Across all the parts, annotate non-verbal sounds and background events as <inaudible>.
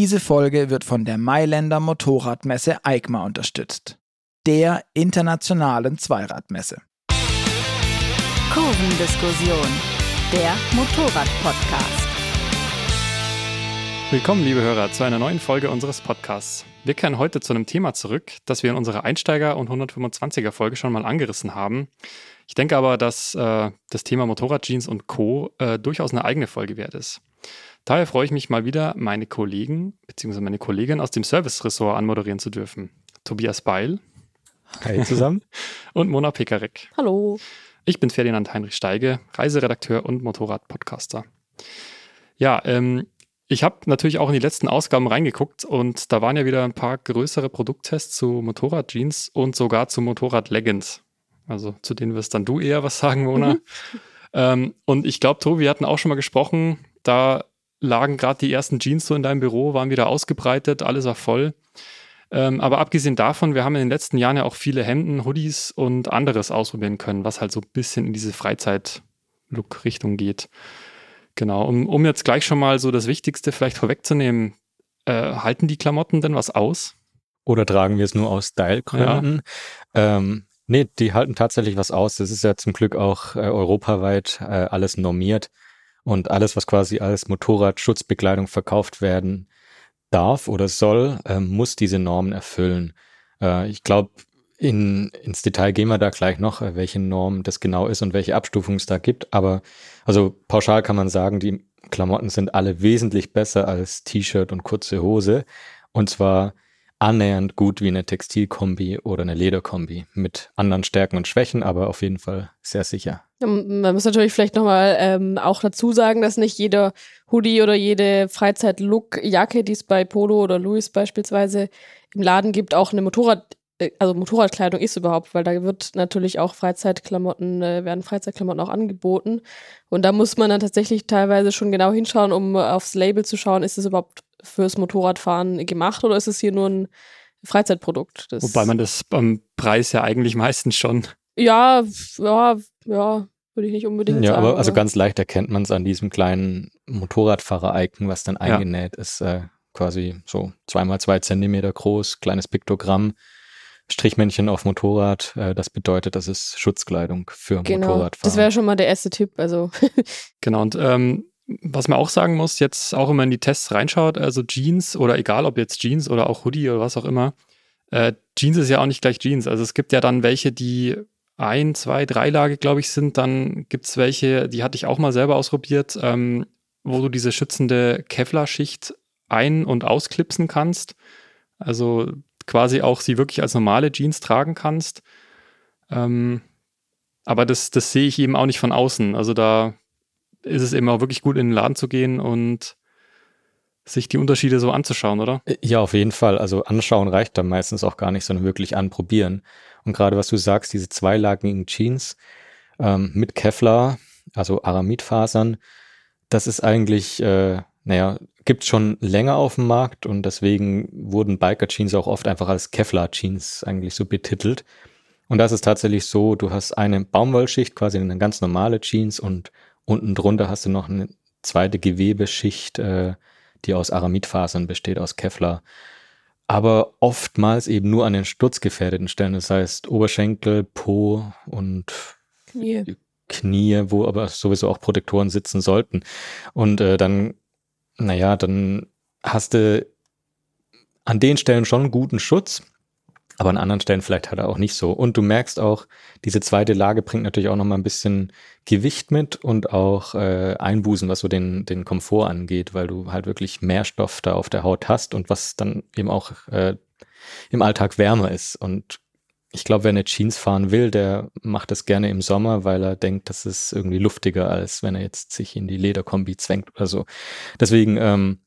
Diese Folge wird von der Mailänder Motorradmesse EICMA unterstützt, der internationalen Zweiradmesse. Kurvendiskussion, der Motorrad-Podcast. Willkommen, liebe Hörer, zu einer neuen Folge unseres Podcasts. Wir kehren heute zu einem Thema zurück, das wir in unserer Einsteiger- und 125er Folge schon mal angerissen haben. Ich denke aber, dass äh, das Thema Motorradjeans und Co. Äh, durchaus eine eigene Folge wert ist. Daher freue ich mich mal wieder, meine Kollegen bzw. meine Kollegin aus dem Service-Ressort anmoderieren zu dürfen. Tobias Beil. Hi zusammen. <laughs> und Mona Pekarek. Hallo. Ich bin Ferdinand Heinrich Steige, Reiseredakteur und Motorrad-Podcaster. Ja, ähm, ich habe natürlich auch in die letzten Ausgaben reingeguckt und da waren ja wieder ein paar größere Produkttests zu Motorradjeans und sogar zu Motorrad-Leggings. Also zu denen wirst dann du eher was sagen, Mona. Mhm. Ähm, und ich glaube, Tobi, wir hatten auch schon mal gesprochen, da lagen gerade die ersten Jeans so in deinem Büro, waren wieder ausgebreitet, alles war voll. Ähm, aber abgesehen davon, wir haben in den letzten Jahren ja auch viele Hemden, Hoodies und anderes ausprobieren können, was halt so ein bisschen in diese Freizeit-Look-Richtung geht. Genau, um, um jetzt gleich schon mal so das Wichtigste vielleicht vorwegzunehmen, äh, halten die Klamotten denn was aus? Oder tragen wir es nur aus Style-Gründen? Ja. Ähm, nee, die halten tatsächlich was aus. Das ist ja zum Glück auch äh, europaweit äh, alles normiert. Und alles, was quasi als Motorradschutzbekleidung verkauft werden darf oder soll, äh, muss diese Normen erfüllen. Äh, ich glaube, in, ins Detail gehen wir da gleich noch, äh, welche Norm das genau ist und welche Abstufung es da gibt. Aber also pauschal kann man sagen, die Klamotten sind alle wesentlich besser als T-Shirt und kurze Hose. Und zwar annähernd gut wie eine Textilkombi oder eine Lederkombi mit anderen Stärken und Schwächen, aber auf jeden Fall sehr sicher. Man muss natürlich vielleicht nochmal ähm, auch dazu sagen, dass nicht jeder Hoodie oder jede Freizeit-Look-Jacke, die es bei Polo oder Louis beispielsweise im Laden gibt, auch eine Motorrad äh, also Motorradkleidung ist überhaupt, weil da wird natürlich auch Freizeitklamotten, äh, werden Freizeitklamotten auch angeboten. Und da muss man dann tatsächlich teilweise schon genau hinschauen, um aufs Label zu schauen, ist es überhaupt fürs Motorradfahren gemacht oder ist es hier nur ein Freizeitprodukt? Das Wobei man das beim Preis ja eigentlich meistens schon. Ja, ja, ja, würde ich nicht unbedingt ja, sagen. Aber also ganz leicht erkennt man es an diesem kleinen Motorradfahrer-Icon, was dann eingenäht ja. ist. Äh, quasi so zweimal zwei Zentimeter groß, kleines Piktogramm Strichmännchen auf Motorrad. Äh, das bedeutet, das ist Schutzkleidung für genau, Motorradfahrer. Das wäre schon mal der erste Tipp. Also. genau, und ähm, was man auch sagen muss, jetzt auch man in die Tests reinschaut, also Jeans oder egal ob jetzt Jeans oder auch Hoodie oder was auch immer, äh, Jeans ist ja auch nicht gleich Jeans. Also es gibt ja dann welche, die ein, zwei, drei Lage, glaube ich, sind. Dann gibt es welche, die hatte ich auch mal selber ausprobiert, ähm, wo du diese schützende Kevlar-Schicht ein- und ausklipsen kannst. Also quasi auch sie wirklich als normale Jeans tragen kannst. Ähm, aber das, das sehe ich eben auch nicht von außen. Also da ist es eben auch wirklich gut, in den Laden zu gehen und sich die Unterschiede so anzuschauen, oder? Äh, ja, auf jeden Fall. Also anschauen reicht dann meistens auch gar nicht, sondern wirklich anprobieren. Und gerade was du sagst, diese zweilagigen Jeans ähm, mit Kevlar, also Aramidfasern, das ist eigentlich, äh, naja, gibt schon länger auf dem Markt und deswegen wurden Biker-Jeans auch oft einfach als Kevlar-Jeans eigentlich so betitelt. Und das ist tatsächlich so, du hast eine Baumwollschicht, quasi eine ganz normale Jeans und unten drunter hast du noch eine zweite Gewebeschicht, äh, die aus Aramidfasern besteht, aus Kevlar. Aber oftmals eben nur an den sturzgefährdeten Stellen, das heißt Oberschenkel, Po und Knie. Knie, wo aber sowieso auch Protektoren sitzen sollten. Und äh, dann naja, dann hast du an den Stellen schon einen guten Schutz, aber an anderen Stellen vielleicht halt auch nicht so. Und du merkst auch, diese zweite Lage bringt natürlich auch nochmal ein bisschen Gewicht mit und auch äh, Einbußen, was so den, den Komfort angeht, weil du halt wirklich mehr Stoff da auf der Haut hast und was dann eben auch äh, im Alltag wärmer ist. Und ich glaube, wer eine Jeans fahren will, der macht das gerne im Sommer, weil er denkt, das ist irgendwie luftiger, als wenn er jetzt sich in die Lederkombi zwängt oder so. Deswegen, ähm,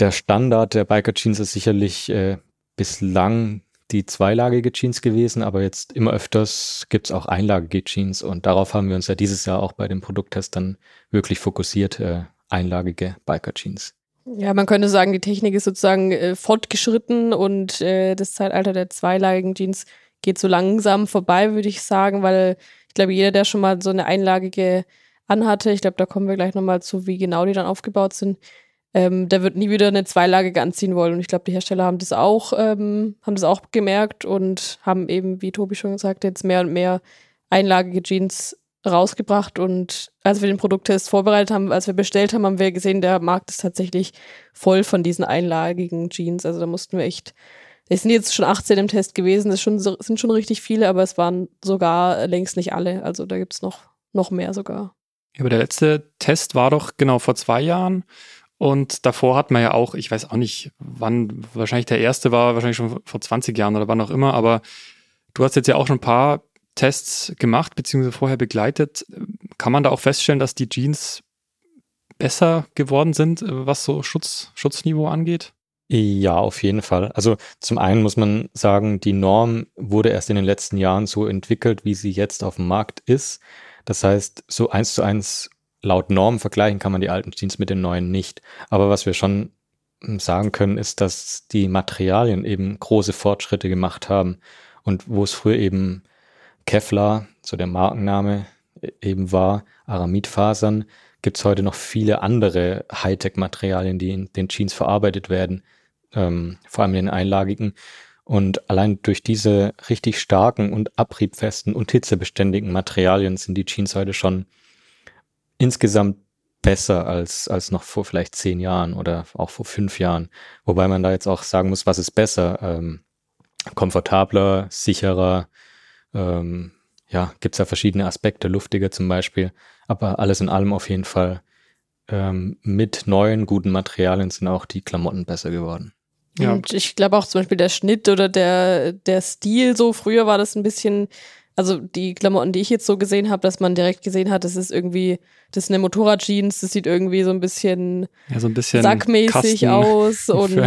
der Standard der Biker Jeans ist sicherlich äh, bislang die zweilagige Jeans gewesen, aber jetzt immer öfters gibt's auch einlagige Jeans und darauf haben wir uns ja dieses Jahr auch bei dem Produkttest dann wirklich fokussiert, äh, einlagige Biker Jeans. Ja, man könnte sagen, die Technik ist sozusagen äh, fortgeschritten und äh, das Zeitalter der zweilagigen Jeans geht so langsam vorbei, würde ich sagen, weil ich glaube, jeder, der schon mal so eine einlagige anhatte, ich glaube, da kommen wir gleich nochmal zu, wie genau die dann aufgebaut sind, ähm, der wird nie wieder eine zweilagige anziehen wollen. Und ich glaube, die Hersteller haben das auch, ähm, haben das auch gemerkt und haben eben, wie Tobi schon gesagt, jetzt mehr und mehr einlagige Jeans rausgebracht. Und als wir den Produkttest vorbereitet haben, als wir bestellt haben, haben wir gesehen, der Markt ist tatsächlich voll von diesen einlagigen Jeans. Also da mussten wir echt es sind jetzt schon 18 im Test gewesen, es sind schon richtig viele, aber es waren sogar längst nicht alle. Also da gibt es noch, noch mehr sogar. Aber der letzte Test war doch genau vor zwei Jahren. Und davor hat man ja auch, ich weiß auch nicht, wann, wahrscheinlich der erste war wahrscheinlich schon vor 20 Jahren oder wann auch immer, aber du hast jetzt ja auch schon ein paar Tests gemacht, beziehungsweise vorher begleitet. Kann man da auch feststellen, dass die Jeans besser geworden sind, was so Schutz, Schutzniveau angeht? Ja, auf jeden Fall. Also zum einen muss man sagen, die Norm wurde erst in den letzten Jahren so entwickelt, wie sie jetzt auf dem Markt ist. Das heißt, so eins zu eins laut Norm vergleichen kann man die alten Jeans mit den neuen nicht. Aber was wir schon hm, sagen können, ist, dass die Materialien eben große Fortschritte gemacht haben. Und wo es früher eben Kevlar, so der Markenname, e-, eben war, Aramidfasern, gibt es heute noch viele andere Hightech-Materialien, die in den Jeans verarbeitet werden, ähm, vor allem in den einlagigen. Und allein durch diese richtig starken und abriebfesten und hitzebeständigen Materialien sind die Jeans heute schon insgesamt besser als, als noch vor vielleicht zehn Jahren oder auch vor fünf Jahren. Wobei man da jetzt auch sagen muss, was ist besser? Ähm, komfortabler, sicherer, ähm, ja, gibt es ja verschiedene Aspekte, luftiger zum Beispiel. Aber alles in allem auf jeden Fall ähm, mit neuen, guten Materialien sind auch die Klamotten besser geworden. Ja. Und ich glaube auch zum Beispiel der Schnitt oder der, der Stil so, früher war das ein bisschen, also die Klamotten, die ich jetzt so gesehen habe, dass man direkt gesehen hat, das ist irgendwie, das ist eine Motorradjeans, das sieht irgendwie so ein bisschen, ja, so ein bisschen sackmäßig aus <laughs> und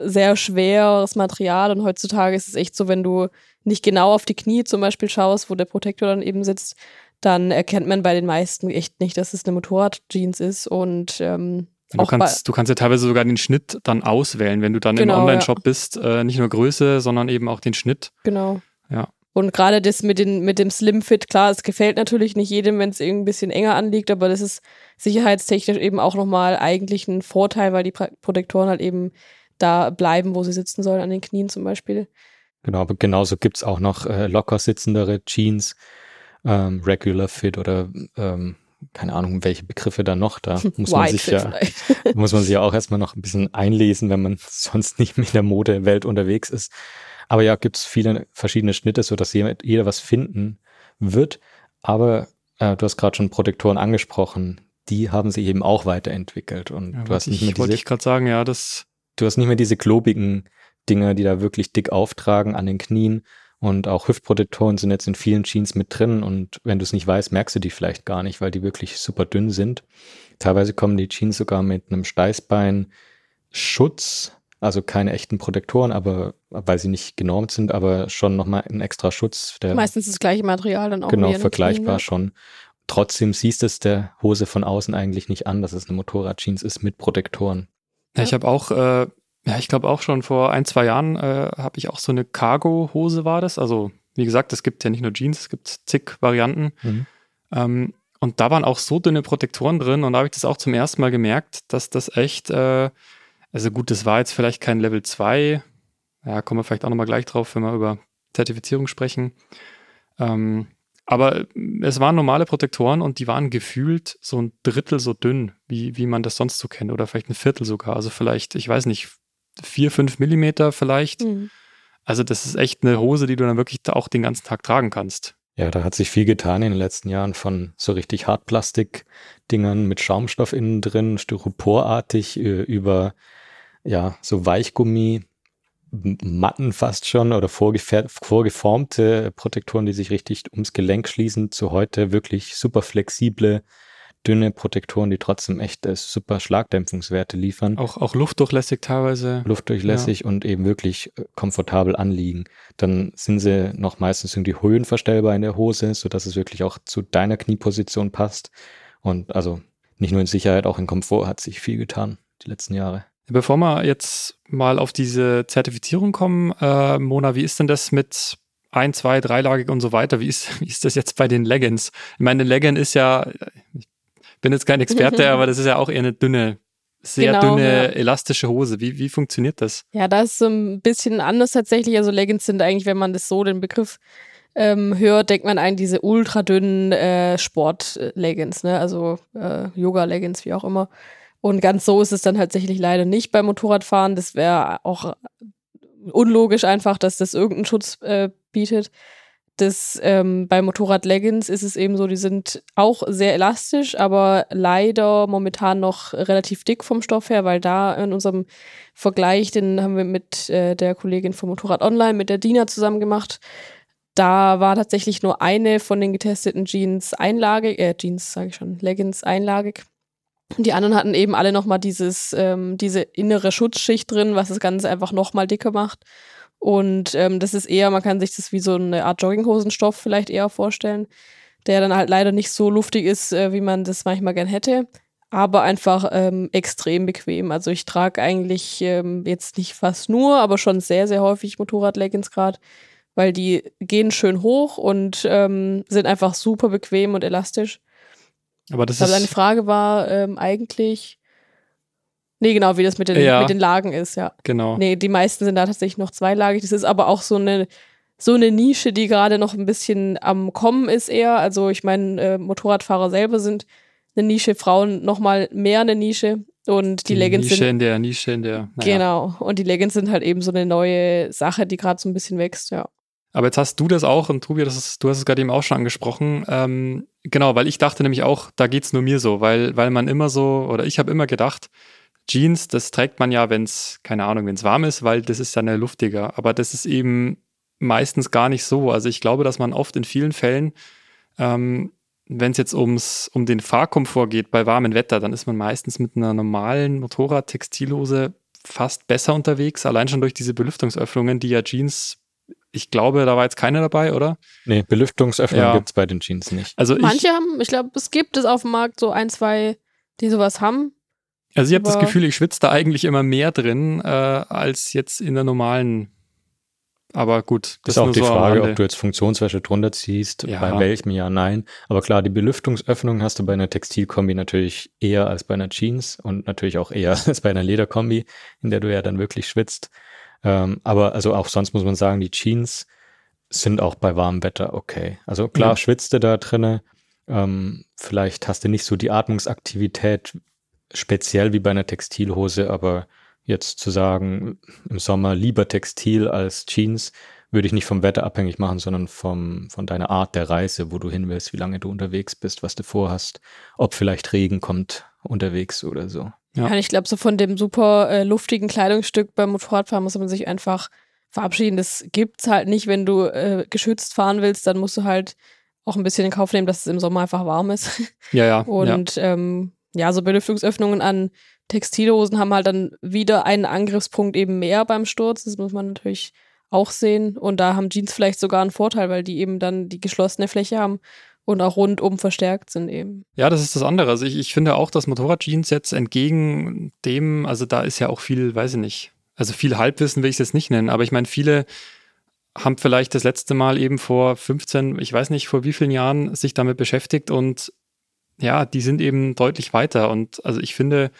sehr schweres Material. Und heutzutage ist es echt so, wenn du nicht genau auf die Knie zum Beispiel schaust, wo der Protektor dann eben sitzt, dann erkennt man bei den meisten echt nicht, dass es eine Motorradjeans ist und ähm, Du kannst, du kannst ja teilweise sogar den Schnitt dann auswählen, wenn du dann genau, im Online-Shop ja. bist. Äh, nicht nur Größe, sondern eben auch den Schnitt. Genau. Ja. Und gerade das mit, den, mit dem Slim Fit, klar, es gefällt natürlich nicht jedem, wenn es irgendwie ein bisschen enger anliegt, aber das ist sicherheitstechnisch eben auch nochmal eigentlich ein Vorteil, weil die Protektoren halt eben da bleiben, wo sie sitzen sollen, an den Knien zum Beispiel. Genau, aber genauso gibt es auch noch äh, locker sitzendere Jeans, ähm, Regular Fit oder ähm, keine Ahnung, welche Begriffe da noch, da <laughs> muss man sich ja, <laughs> muss man sich ja auch erstmal noch ein bisschen einlesen, wenn man <laughs> sonst nicht mit der Modewelt unterwegs ist. Aber ja, gibt es viele verschiedene Schnitte, so dass jeder was finden wird. Aber äh, du hast gerade schon Protektoren angesprochen, die haben sich eben auch weiterentwickelt und ja, du hast nicht mehr diese, wollte ich gerade sagen, ja, das du hast nicht mehr diese klobigen Dinger, die da wirklich dick auftragen an den Knien, und auch Hüftprotektoren sind jetzt in vielen Jeans mit drin und wenn du es nicht weißt, merkst du die vielleicht gar nicht, weil die wirklich super dünn sind. Teilweise kommen die Jeans sogar mit einem Steißbein-Schutz, also keine echten Protektoren, aber weil sie nicht genormt sind, aber schon nochmal ein extra Schutz. Der Meistens das gleiche Material dann auch. Genau, vergleichbar schon. Trotzdem siehst es der Hose von außen eigentlich nicht an, dass es eine Motorradjeans ist mit Protektoren. Ja, ich habe auch äh, ja, ich glaube auch schon vor ein, zwei Jahren äh, habe ich auch so eine Cargo-Hose war das. Also, wie gesagt, es gibt ja nicht nur Jeans, es gibt zig Varianten. Mhm. Ähm, und da waren auch so dünne Protektoren drin und da habe ich das auch zum ersten Mal gemerkt, dass das echt, äh, also gut, das war jetzt vielleicht kein Level 2. Ja, kommen wir vielleicht auch nochmal gleich drauf, wenn wir über Zertifizierung sprechen. Ähm, aber es waren normale Protektoren und die waren gefühlt so ein Drittel so dünn, wie, wie man das sonst so kennt. Oder vielleicht ein Viertel sogar. Also vielleicht, ich weiß nicht, vier, fünf Millimeter vielleicht. Mhm. Also das ist echt eine Hose, die du dann wirklich auch den ganzen Tag tragen kannst. Ja, da hat sich viel getan in den letzten Jahren von so richtig Hartplastik-Dingern mit Schaumstoff innen drin, styroporartig äh, über ja so Weichgummi, Matten fast schon oder vorgeformte Protektoren, die sich richtig ums Gelenk schließen, zu heute wirklich super flexible dünne Protektoren, die trotzdem echt äh, super Schlagdämpfungswerte liefern. Auch, auch luftdurchlässig teilweise. Luftdurchlässig ja. und eben wirklich äh, komfortabel anliegen. Dann sind sie noch meistens irgendwie höhenverstellbar in der Hose, sodass es wirklich auch zu deiner Knieposition passt. Und also nicht nur in Sicherheit, auch in Komfort hat sich viel getan die letzten Jahre. Bevor wir jetzt mal auf diese Zertifizierung kommen, äh, Mona, wie ist denn das mit ein, zwei, dreilagig und so weiter? Wie ist, <laughs> wie ist das jetzt bei den Leggings? Ich meine, Legging ist ja, ich bin jetzt kein Experte, <laughs> aber das ist ja auch eher eine dünne sehr Genau, dünne, ja. elastische Hose. Wie, wie funktioniert das? Ja, da ist so ein bisschen anders tatsächlich. Also Leggings sind eigentlich, wenn man das so den Begriff ähm, hört, denkt man an diese ultra dünnen äh, Sport-Leggings, ne? Also äh, Yoga-Leggings, wie auch immer. Und ganz so ist es dann tatsächlich leider nicht beim Motorradfahren. Das wäre auch unlogisch einfach, dass das irgendeinen Schutz äh, bietet. Das ähm, bei Motorrad-Leggings ist es eben so, die sind auch sehr elastisch, aber leider momentan noch relativ dick vom Stoff her, weil da in unserem Vergleich, den haben wir mit äh, der Kollegin vom Motorrad Online, mit der Dina zusammen gemacht. Da war tatsächlich nur eine von den getesteten Jeans einlagig, äh, Jeans sage ich schon, Leggings einlagig. Die anderen hatten eben alle nochmal dieses, ähm, diese innere Schutzschicht drin, was das Ganze einfach nochmal dicker macht. Und ähm, das ist eher, man kann sich das wie so eine Art Jogginghosenstoff vielleicht eher vorstellen, der dann halt leider nicht so luftig ist, äh, wie man das manchmal gern hätte, aber einfach ähm, extrem bequem. Also ich trage eigentlich ähm, jetzt nicht fast nur, aber schon sehr, sehr häufig Motorrad-Leggings gerade, weil die gehen schön hoch und ähm, sind einfach super bequem und elastisch. Aber das Ich glaube, deine. Frage war ähm, eigentlich. Nee, genau, wie das mit den, Ja. mit den Lagen ist, ja. Genau. Nee, die meisten sind da tatsächlich noch zweilagig. Das ist aber auch so eine, so eine Nische, die gerade noch ein bisschen am Kommen ist eher. Also ich meine, äh, Motorradfahrer selber sind eine Nische, Frauen nochmal mehr eine Nische. Und die, Leggings Nische sind. in der Nische in der. Naja. Genau. Und die Leggings sind halt eben so eine neue Sache, die gerade so ein bisschen wächst, ja. Aber jetzt hast du das auch und Tobi, das ist, du hast es gerade eben auch schon angesprochen. Ähm, genau, weil ich dachte nämlich auch, da geht's nur mir so, weil, weil man immer so, oder ich habe immer gedacht, Jeans, das trägt man ja, wenn es, keine Ahnung, wenn es warm ist, weil das ist ja luftiger. Aber das ist eben meistens gar nicht so. Also ich glaube, dass man oft in vielen Fällen, ähm, wenn es jetzt ums, um den Fahrkomfort geht bei warmem Wetter, dann ist man meistens mit einer normalen Motorrad-Textilhose fast besser unterwegs, allein schon durch diese Belüftungsöffnungen, die ja Jeans, ich glaube, da war jetzt keiner dabei, oder? Nee, Belüftungsöffnung Ja. gibt's bei den Jeans nicht. Also ich, Manche haben, ich glaube, es gibt es auf dem Markt so ein, zwei, die sowas haben. also ich habe das Gefühl, ich schwitze da eigentlich immer mehr drin, äh, als jetzt in der normalen. Aber gut, Das ist auch nur die so Frage, ob du jetzt Funktionswäsche drunter ziehst, Ja. bei welchem ja, nein. Aber klar, die Belüftungsöffnung hast du bei einer Textilkombi natürlich eher als bei einer Jeans und natürlich auch eher <laughs> als bei einer Lederkombi, in der du ja dann wirklich schwitzt. Ähm, aber also auch sonst muss man sagen, die Jeans sind auch bei warmem Wetter okay. Also klar, Ja. schwitzt du da drinne. Ähm, vielleicht hast du nicht so die Atmungsaktivität speziell wie bei einer Textilhose, aber jetzt zu sagen, im Sommer lieber Textil als Jeans, würde ich nicht vom Wetter abhängig machen, sondern vom, von deiner Art der Reise, wo du hin willst, wie lange du unterwegs bist, was du vorhast, ob vielleicht Regen kommt unterwegs oder so. Ja. Ja. ich glaube, so von dem super äh, luftigen Kleidungsstück beim Motorradfahren muss man sich einfach verabschieden. Das gibt's halt nicht, wenn du äh, geschützt fahren willst, dann musst du halt auch ein bisschen in Kauf nehmen, dass es im Sommer einfach warm ist. Ja, <laughs> ja. ja. Und ähm, ja, so Belüftungsöffnungen an Textilhosen haben halt dann wieder einen Angriffspunkt eben mehr beim Sturz. Das muss man natürlich auch sehen. Und da haben Jeans vielleicht sogar einen Vorteil, weil die eben dann die geschlossene Fläche haben und auch rundum verstärkt sind eben. Ja, das ist das andere. Also ich, ich finde auch, dass Motorradjeans jetzt entgegen dem, also da ist ja auch viel, weiß ich nicht, also viel Halbwissen will ich es jetzt nicht nennen, aber ich meine, viele haben vielleicht das letzte Mal eben vor 15, ich weiß nicht, vor wie vielen Jahren sich damit beschäftigt und ja, die sind eben deutlich weiter. Und also ich finde,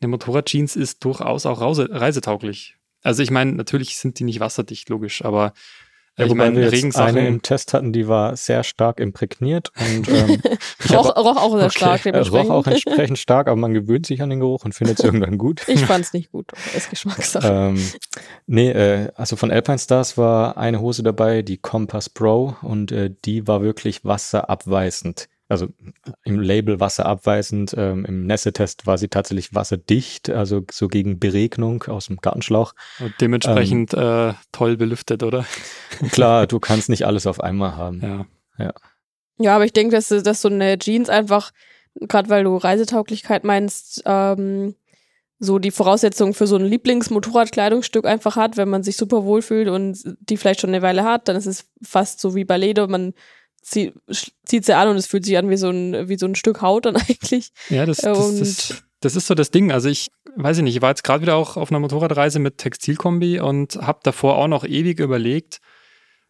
eine Motorradjeans ist durchaus auch reisetauglich. Also ich meine, natürlich sind die nicht wasserdicht, logisch, aber Ja, ich wobei meine, wir jetzt Regensachen. eine im Test hatten, die war sehr stark imprägniert und ähm, <laughs> ich Roch, hab- roch auch sehr Okay. stark äh, <laughs> roch dementsprechend. auch entsprechend <laughs> stark, aber man gewöhnt sich an den Geruch und findet es irgendwann gut. ich fand's nicht gut. Ist Geschmackssache. ähm, nee, äh, also von Alpine Stars war eine Hose dabei, die Compass Pro, und äh, die war wirklich wasserabweisend. Also im Label wasserabweisend, ähm, im Nässetest war sie tatsächlich wasserdicht, also so gegen Beregnung aus dem Gartenschlauch. Und dementsprechend äh, toll belüftet, oder? <laughs> Klar, du kannst nicht alles auf einmal haben. Ja. Ja, aber ich denke, dass, dass so eine Jeans einfach, gerade weil du Reisetauglichkeit meinst, ähm, so die Voraussetzungen für so ein Lieblingsmotorradkleidungsstück einfach hat, wenn man sich super wohlfühlt und die vielleicht schon eine Weile hat, dann ist es fast so wie bei Leder, man zieht sie an und es fühlt sich an wie so ein, wie so ein Stück Haut dann <laughs> eigentlich. Ja, das, das, das, das ist so das Ding. Also ich weiß ich nicht, ich war jetzt gerade wieder auch auf einer Motorradreise mit Textilkombi und habe davor auch noch ewig überlegt,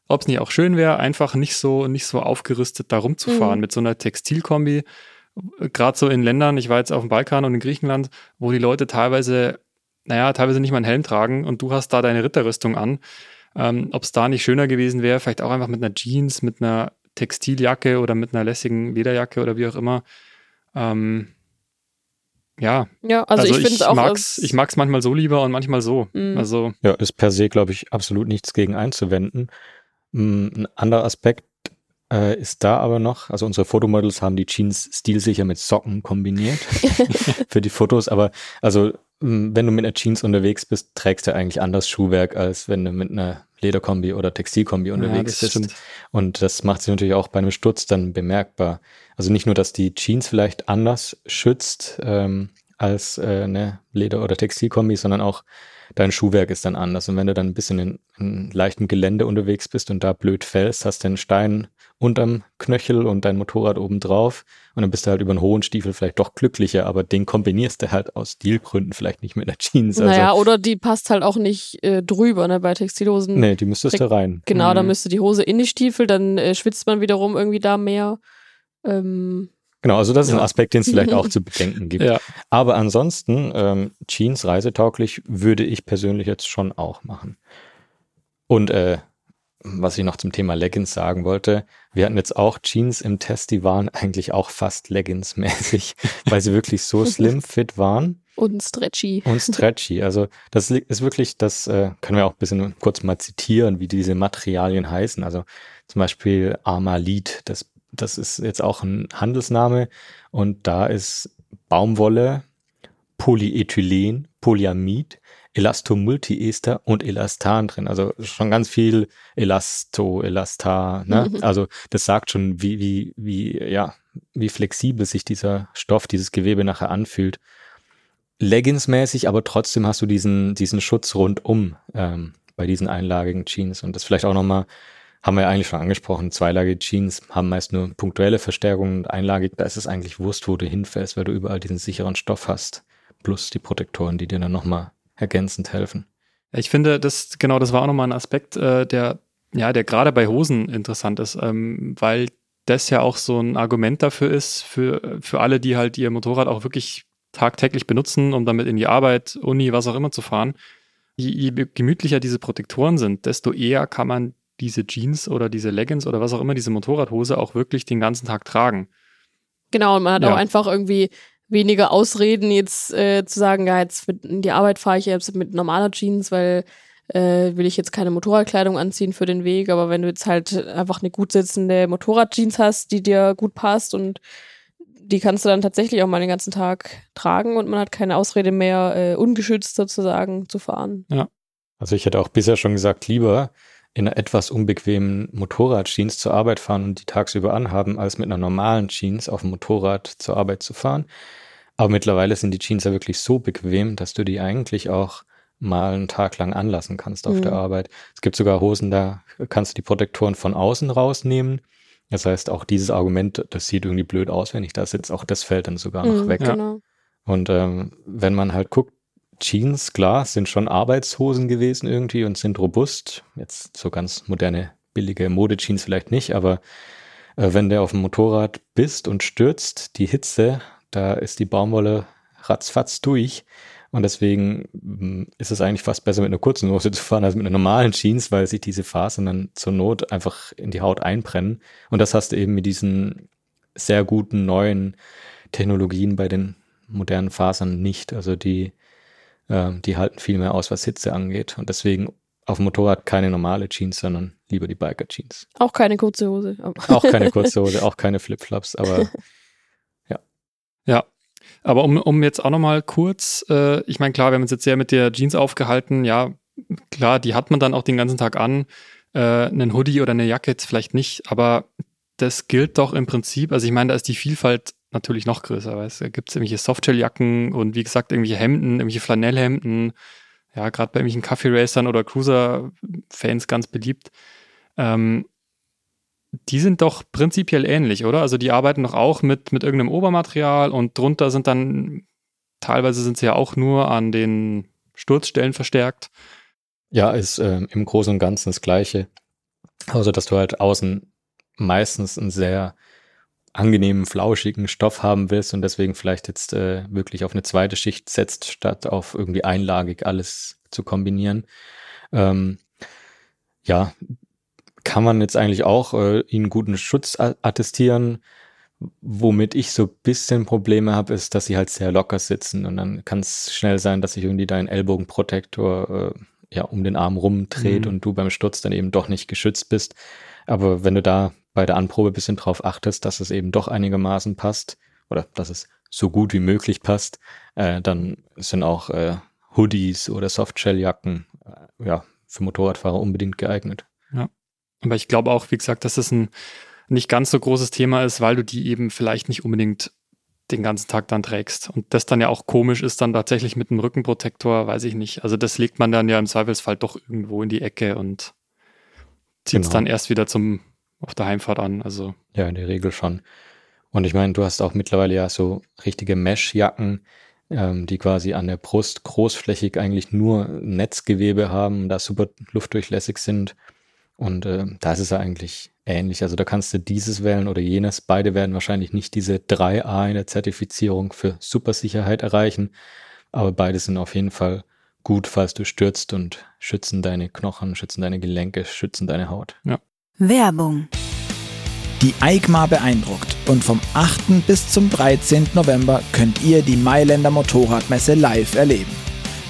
ob es nicht auch schön wäre, einfach nicht so nicht so aufgerüstet da rumzufahren Mhm. mit so einer Textilkombi. gerade so in Ländern, ich war jetzt auf dem Balkan und in Griechenland, wo die Leute teilweise, naja, teilweise nicht mal einen Helm tragen und du hast da deine Ritterrüstung an. Ähm, Ob es da nicht schöner gewesen wäre, vielleicht auch einfach mit einer Jeans, mit einer Textiljacke oder mit einer lässigen Lederjacke oder wie auch immer. Ähm, ja, Ja, also, ich finde es auch. mag's, ich mag's manchmal so lieber und manchmal so. Mhm. Also Ja, ist per se, glaube ich, absolut nichts gegen einzuwenden. Mm, Ein anderer Aspekt äh, ist da aber noch, also unsere Fotomodels haben die Jeans stilsicher mit Socken kombiniert <laughs> <laughs> für die Fotos, aber also wenn du mit einer Jeans unterwegs bist, trägst du eigentlich anders Schuhwerk, als wenn du mit einer Lederkombi oder Textilkombi unterwegs ja, das bist. Und das macht sich natürlich auch bei einem Sturz dann bemerkbar. Also nicht nur, dass die Jeans vielleicht anders schützt ähm, als äh, eine Leder- oder Textilkombi, sondern auch dein Schuhwerk ist dann anders. Und wenn du dann ein bisschen in, in leichtem Gelände unterwegs bist und da blöd fällst, hast du einen Stein unterm Knöchel und dein Motorrad oben drauf und dann bist du halt über einen hohen Stiefel vielleicht doch glücklicher, aber den kombinierst du halt aus Stilgründen vielleicht nicht mit einer Jeans. Also, naja, oder die passt halt auch nicht äh, drüber, ne? Bei Textilhosen. nee, die müsstest du rein. Genau, da Mhm. müsste die Hose in die Stiefel, dann äh, schwitzt man wiederum irgendwie da mehr. Ähm, Genau, also das ist ein. Aspekt, den es vielleicht auch <laughs> zu bedenken gibt. ja, Aber ansonsten, ähm, Jeans reisetauglich würde ich persönlich jetzt schon auch machen. Und äh, was ich noch zum Thema Leggings sagen wollte, wir hatten jetzt auch Jeans im Test, die waren eigentlich auch fast Leggings-mäßig, <laughs> weil sie wirklich so slim fit waren und stretchy. und stretchy. Also das ist wirklich, das äh, können wir auch ein bisschen kurz mal zitieren, wie diese Materialien heißen. Also zum Beispiel Armalid, das, das ist jetzt auch ein Handelsname und da ist Baumwolle, Polyethylen, Polyamid, Elastomultiester und Elastan drin. Also schon ganz viel Elasto, Elastar. Ne? Mhm. Also das sagt schon, wie, wie, wie, ja, wie flexibel sich dieser Stoff, dieses Gewebe nachher anfühlt. Leggings-mäßig, aber trotzdem hast du diesen, diesen Schutz rundum ähm, bei diesen einlagigen Jeans. Und das vielleicht auch nochmal, haben wir ja eigentlich schon angesprochen, zweilagige Jeans haben meist nur punktuelle Verstärkungen und einlagig, da ist es eigentlich Wurst, wo du hinfällst, weil du überall diesen sicheren Stoff hast. Plus die Protektoren, die dir dann nochmal ergänzend helfen. ich finde, das, genau, das war auch nochmal ein Aspekt, äh, der, ja, der gerade bei Hosen interessant ist, ähm, weil das ja auch so ein Argument dafür ist, für, für alle, die halt ihr Motorrad auch wirklich tagtäglich benutzen, um damit in die Arbeit, Uni, was auch immer zu fahren. Je, je gemütlicher diese Protektoren sind, desto eher kann man diese Jeans oder diese Leggings oder was auch immer, diese Motorradhose auch wirklich den ganzen Tag tragen. Genau, und man hat Ja. auch einfach irgendwie weniger Ausreden, jetzt äh, zu sagen, ja, jetzt mit in die Arbeit fahre ich jetzt mit normaler Jeans, weil äh, will ich jetzt keine Motorradkleidung anziehen für den Weg, aber wenn du jetzt halt einfach eine gut sitzende Motorradjeans hast, die dir gut passt und die kannst du dann tatsächlich auch mal den ganzen Tag tragen und man hat keine Ausrede mehr, äh, ungeschützt sozusagen zu fahren. Also ich hätte auch bisher schon gesagt, lieber in einer etwas unbequemen Motorradjeans zur Arbeit fahren und die tagsüber anhaben, als mit einer normalen Jeans auf dem Motorrad zur Arbeit zu fahren. Aber mittlerweile sind die Jeans ja wirklich so bequem, dass du die eigentlich auch mal einen Tag lang anlassen kannst auf Mhm. der Arbeit. Es gibt sogar Hosen, da kannst du die Protektoren von außen rausnehmen. Das heißt, auch dieses Argument, das sieht irgendwie blöd aus, wenn ich da sitze, auch das fällt dann sogar noch Mhm, weg. Genau. Und ähm, wenn man halt guckt, Jeans, klar, sind schon Arbeitshosen gewesen irgendwie und sind robust. Jetzt so ganz moderne, billige Modejeans vielleicht nicht, aber äh, wenn du auf dem Motorrad bist und stürzt, die Hitze, da ist die Baumwolle ratzfatz durch. Und deswegen mm, ist es eigentlich fast besser, mit einer kurzen Hose zu fahren, als mit einer normalen Jeans, weil sich diese Fasern dann zur Not einfach in die Haut einbrennen. Und das hast du eben mit diesen sehr guten neuen Technologien bei den modernen Fasern nicht. Also die, ähm, die halten viel mehr aus, was Hitze angeht. Und deswegen auf dem Motorrad keine normale Jeans, sondern lieber die Biker-Jeans. Auch keine kurze Hose. Auch keine <laughs> kurze Hose, auch keine Flipflops, aber <laughs> Ja, aber um, um jetzt auch nochmal kurz, äh, ich meine, klar, wir haben uns jetzt sehr mit der Jeans aufgehalten, ja, klar, die hat man dann auch den ganzen Tag an. Äh, einen Hoodie oder eine Jacke jetzt vielleicht nicht, aber das gilt doch im Prinzip, also ich meine, da ist die Vielfalt natürlich noch größer, weil es gibt irgendwelche Softshell-Jacken und wie gesagt, irgendwelche Hemden, irgendwelche Flanellhemden, ja, gerade bei irgendwelchen Kaffee-Racern oder Cruiser-Fans ganz beliebt. Ähm, die sind doch prinzipiell ähnlich, oder? Also die arbeiten doch auch mit, mit irgendeinem Obermaterial und drunter sind dann, teilweise sind sie ja auch nur an den Sturzstellen verstärkt. ja, ist ähm, im Großen und Ganzen das Gleiche. Also, dass du halt außen meistens ein sehr angenehmen, flauschigen Stoff haben willst und deswegen vielleicht jetzt äh, wirklich auf eine zweite Schicht setzt, statt auf irgendwie einlagig alles zu kombinieren. Ähm, ja, kann man jetzt eigentlich auch äh, ihnen guten Schutz attestieren. Womit ich so ein bisschen Probleme habe, ist, dass sie halt sehr locker sitzen und dann kann es schnell sein, dass sich irgendwie dein Ellbogenprotektor äh, ja um den Arm rumdreht mhm. und du beim Sturz dann eben doch nicht geschützt bist. Aber wenn du da bei der Anprobe ein bisschen drauf achtest, dass es eben doch einigermaßen passt oder dass es so gut wie möglich passt, äh, dann sind auch äh, Hoodies oder Softshelljacken äh, ja, für Motorradfahrer unbedingt geeignet. Ja. Aber ich glaube auch, wie gesagt, dass es ein nicht ganz so großes Thema ist, weil du die eben vielleicht nicht unbedingt den ganzen Tag dann trägst. Und das dann ja auch komisch ist, dann tatsächlich mit einem Rückenprotektor, weiß ich nicht. Also das legt man dann ja im Zweifelsfall doch irgendwo in die Ecke und zieht es genau. dann erst wieder zum auf der Heimfahrt an. Also. Ja, in der Regel schon. Und ich meine, du hast auch mittlerweile ja so richtige Mesh-Jacken, ähm, die quasi an der Brust großflächig eigentlich nur Netzgewebe haben, da super luftdurchlässig sind. Und äh, da ist es ja eigentlich ähnlich. Also da kannst du dieses wählen oder jenes. Beide werden wahrscheinlich nicht diese 3A in der Zertifizierung für Supersicherheit erreichen, aber beide sind auf jeden Fall gut, falls du stürzt und schützen deine Knochen, schützen deine Gelenke, schützen deine Haut. Ja. Werbung. Die EICMA beeindruckt und vom 8. bis zum 13. November könnt ihr die Mailänder Motorradmesse live erleben.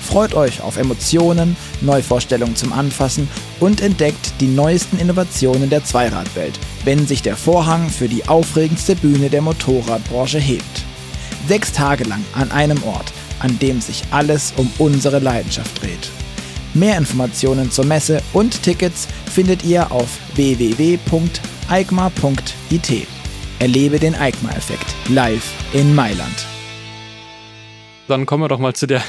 Freut euch auf Emotionen, Neuvorstellungen zum Anfassen und entdeckt die neuesten Innovationen der Zweiradwelt, wenn sich der Vorhang für die aufregendste Bühne der Motorradbranche hebt. Sechs Tage lang an einem Ort, an dem sich alles um unsere Leidenschaft dreht. Mehr Informationen zur Messe und Tickets findet ihr auf www.eikma.it. Erlebe den EICMA-Effekt live in Mailand. Dann kommen wir doch mal zu der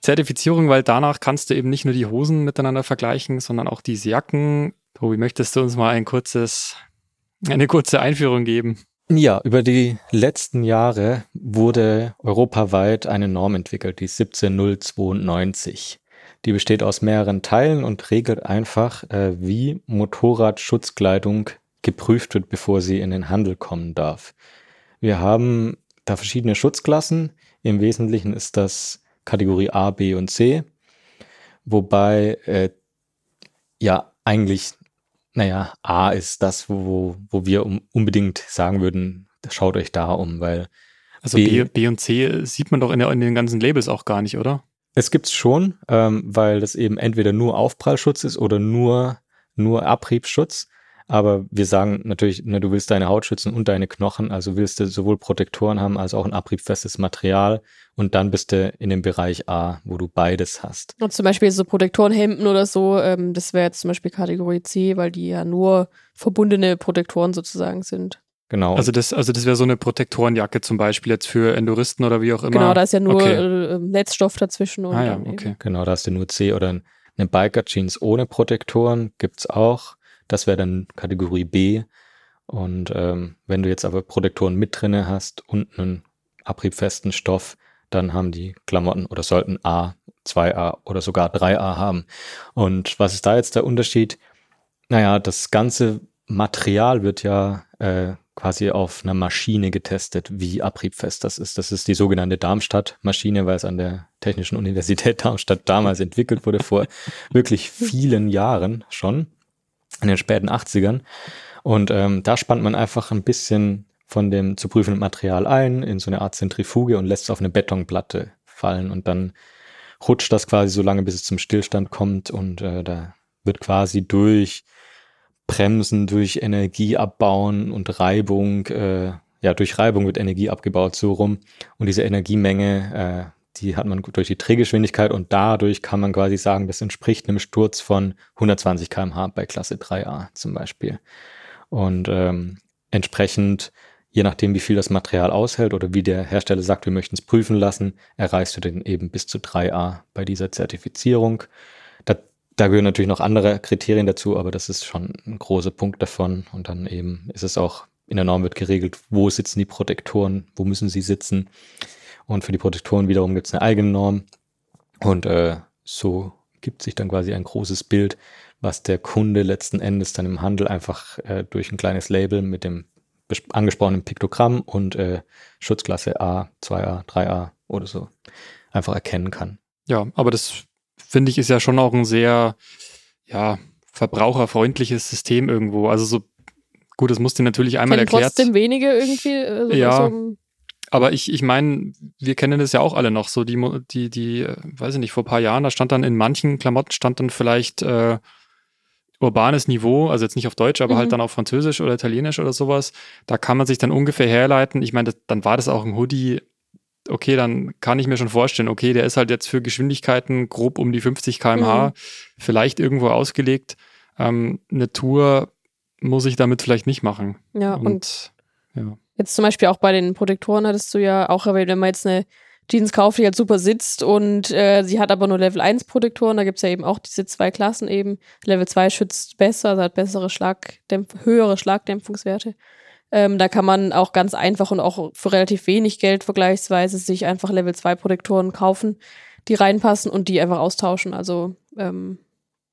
Zertifizierung, weil danach kannst du eben nicht nur die Hosen miteinander vergleichen, sondern auch diese Jacken. Tobi, möchtest du uns mal ein kurzes, eine kurze Einführung geben? Ja, über die letzten Jahre wurde europaweit eine Norm entwickelt, die 17092. Die besteht aus mehreren Teilen und regelt einfach, äh, wie Motorradschutzkleidung geprüft wird, bevor sie in den Handel kommen darf. Wir haben da verschiedene Schutzklassen. Im Wesentlichen ist das Kategorie A, B und C. Wobei äh, ja eigentlich, naja, A ist das, wo, wo wir um, unbedingt sagen würden, schaut euch da um, weil. Also B, B, und C sieht man doch in, der, in den ganzen Labels auch gar nicht, oder? Es gibt's schon, ähm, weil das eben entweder nur Aufprallschutz ist oder nur, nur Abriebsschutz. Aber wir sagen natürlich, ne, du willst deine Haut schützen und deine Knochen, also willst du sowohl Protektoren haben als auch ein abriebfestes Material und dann bist du in dem Bereich A, wo du beides hast. Und zum Beispiel so Protektorenhemden oder so, ähm, das wäre jetzt zum Beispiel Kategorie C, weil die ja nur verbundene Protektoren sozusagen sind. Genau. Also das, also das wäre so eine Protektorenjacke zum Beispiel jetzt für Enduristen oder wie auch immer. Genau, da ist ja nur okay. Äh, Netzstoff dazwischen. Und ah ja, okay. Genau, da hast du nur C oder eine Biker-Jeans ohne Protektoren, gibt's auch. Das wäre dann Kategorie B. Und ähm, wenn du jetzt aber Protektoren mit drinne hast und einen abriebfesten Stoff, dann haben die Klamotten oder sollten A, 2A oder sogar 3A haben. Und was ist da jetzt der Unterschied? Naja, das ganze Material wird ja äh, quasi auf einer Maschine getestet, wie abriebfest das ist. Das ist die sogenannte Darmstadt-Maschine, weil es an der Technischen Universität <laughs> Darmstadt damals entwickelt wurde, vor <laughs> wirklich vielen Jahren schon in den späten 80ern. Und ähm, da spannt man einfach ein bisschen von dem zu prüfenden Material ein in so eine Art Zentrifuge und lässt es auf eine Betonplatte fallen und dann rutscht das quasi so lange, bis es zum Stillstand kommt und äh, da wird quasi durch Bremsen, durch Energie abbauen und Reibung, äh, ja, durch Reibung wird Energie abgebaut so rum und diese Energiemenge äh, die hat man durch die Drehgeschwindigkeit und dadurch kann man quasi sagen, das entspricht einem Sturz von 120 km/h bei Klasse 3a zum Beispiel. Und ähm, entsprechend, je nachdem, wie viel das Material aushält oder wie der Hersteller sagt, wir möchten es prüfen lassen, erreichst du den eben bis zu 3a bei dieser Zertifizierung. Da, gehören natürlich noch andere Kriterien dazu, aber das ist schon ein großer Punkt davon. Und dann eben ist es auch in der Norm wird geregelt, wo sitzen die Protektoren, wo müssen sie sitzen. Und für die Protektoren wiederum gibt es eine eigene Norm. Und äh, so gibt sich dann quasi ein großes Bild, was der Kunde letzten Endes dann im Handel einfach äh, durch ein kleines Label mit dem angesprochenen Piktogramm und äh, Schutzklasse A, 2A, 3A oder so einfach erkennen kann. Ja, aber das finde ich ist ja schon auch ein sehr, ja, verbraucherfreundliches System irgendwo. Also so, gut, das musste natürlich einmal Kennen erklärt. trotzdem wenige irgendwie. Also Ja. So, Aber ich, ich meine, wir kennen das ja auch alle noch. So die, die, die, äh, weiß ich nicht, vor ein paar Jahren, da stand dann in manchen Klamotten stand dann vielleicht äh, urbanes Niveau, also jetzt nicht auf Deutsch, aber Mhm. halt dann auf Französisch oder Italienisch oder sowas. Da kann man sich dann ungefähr herleiten. Ich meine, das- dann war das auch ein Hoodie. Okay, dann kann ich mir schon vorstellen, okay, der ist halt jetzt für Geschwindigkeiten grob um die 50 km/h Mhm. vielleicht irgendwo ausgelegt. Ähm, eine Tour muss ich damit vielleicht nicht machen. ja, und Und ja. Jetzt zum Beispiel auch bei den Protektoren hattest du ja auch erwähnt, wenn man jetzt eine Jeans kauft, die halt super sitzt und äh, sie hat aber nur Level 1 Protektoren, da gibt's ja eben auch diese zwei Klassen eben. Level 2 schützt besser, also hat bessere Schlagdämpf höhere Schlagdämpfungswerte. Ähm, da kann man auch ganz einfach und auch für relativ wenig Geld vergleichsweise sich einfach Level 2 Protektoren kaufen, die reinpassen und die einfach austauschen. Also ähm,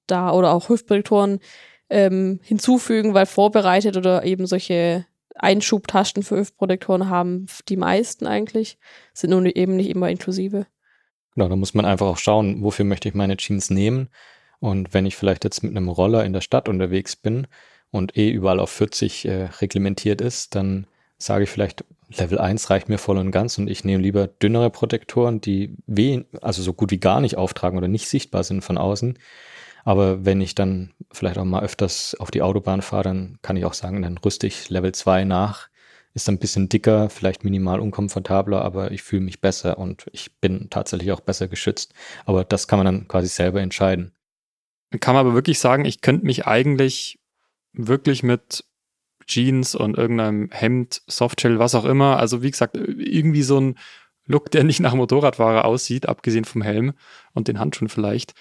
da oder auch Hüftprotektoren ähm, hinzufügen, weil vorbereitet oder eben solche Einschubtaschen für Hüftprotektoren haben die meisten eigentlich, sind nun eben nicht immer inklusive. Genau, da muss man einfach auch schauen, wofür möchte ich meine Jeans nehmen. Und wenn ich vielleicht jetzt mit einem Roller in der Stadt unterwegs bin und eh überall auf 40 äh, reglementiert ist, dann sage ich vielleicht, Level 1 reicht mir voll und ganz und ich nehme lieber dünnere Protektoren, die weh, also so gut wie gar nicht auftragen oder nicht sichtbar sind von außen. Aber wenn ich dann vielleicht auch mal öfters auf die Autobahn fahre, dann kann ich auch sagen, dann rüste ich Level 2 nach. Ist ein bisschen dicker, vielleicht minimal unkomfortabler, aber ich fühle mich besser und ich bin tatsächlich auch besser geschützt. Aber das kann man dann quasi selber entscheiden. kann man aber wirklich sagen, ich könnte mich eigentlich wirklich mit Jeans und irgendeinem Hemd, Softshell, was auch immer, also wie gesagt, irgendwie so ein Look, der nicht nach Motorradfahrer aussieht, abgesehen vom Helm und den Handschuhen vielleicht,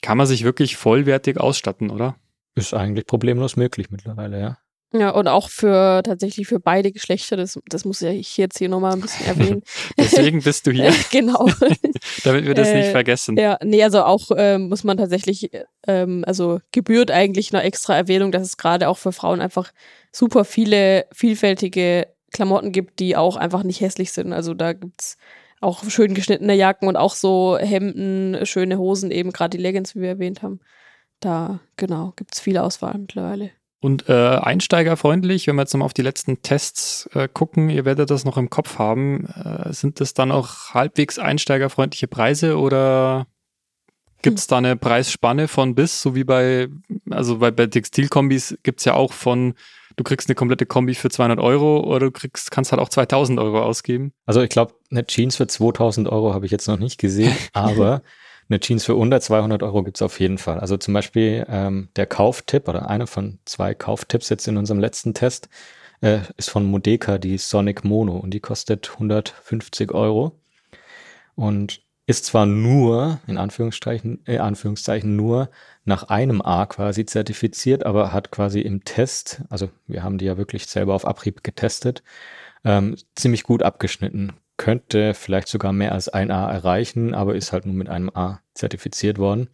kann man sich wirklich vollwertig ausstatten, oder? Ist eigentlich problemlos möglich mittlerweile, ja. Ja, und auch für tatsächlich für beide Geschlechter, das, das muss ja ich jetzt hier nochmal ein bisschen erwähnen. <laughs> Deswegen bist du hier, <laughs> genau. <laughs> damit wir das nicht Äh, vergessen. Ja, nee, also auch ähm, muss man tatsächlich, ähm, also gebührt eigentlich eine extra Erwähnung, dass es gerade auch für Frauen einfach super viele vielfältige Klamotten gibt, die auch einfach nicht hässlich sind. Also da gibt's auch schön geschnittene Jacken und auch so Hemden, schöne Hosen, eben gerade die Leggings, wie wir erwähnt haben. Da, genau, gibt's viel Auswahl mittlerweile. Und äh, einsteigerfreundlich, wenn wir jetzt nochmal auf die letzten Tests äh, gucken, ihr werdet das noch im Kopf haben, äh, sind das dann auch halbwegs einsteigerfreundliche Preise oder gibt es da eine Preisspanne von bis, so wie bei, also bei, bei Textilkombis gibt es ja auch von, du kriegst eine komplette Kombi für 200 Euro oder du kriegst, kannst halt auch 2000 Euro ausgeben. Also ich glaube, eine Jeans für 2000 Euro habe ich jetzt noch nicht gesehen, <laughs> aber eine Jeans für unter 200 Euro gibt es auf jeden Fall. Also zum Beispiel ähm, der Kauftipp oder einer von zwei Kauftipps jetzt in unserem letzten Test äh, ist von Modeka, die Sonic Mono und die kostet 150 Euro und ist zwar nur, in Anführungszeichen, äh, Anführungszeichen nur nach einem A quasi zertifiziert, aber hat quasi im Test, also wir haben die ja wirklich selber auf Abrieb getestet, ähm, ziemlich gut abgeschnitten. Könnte vielleicht sogar mehr als ein A erreichen, aber ist halt nur mit einem A zertifiziert worden.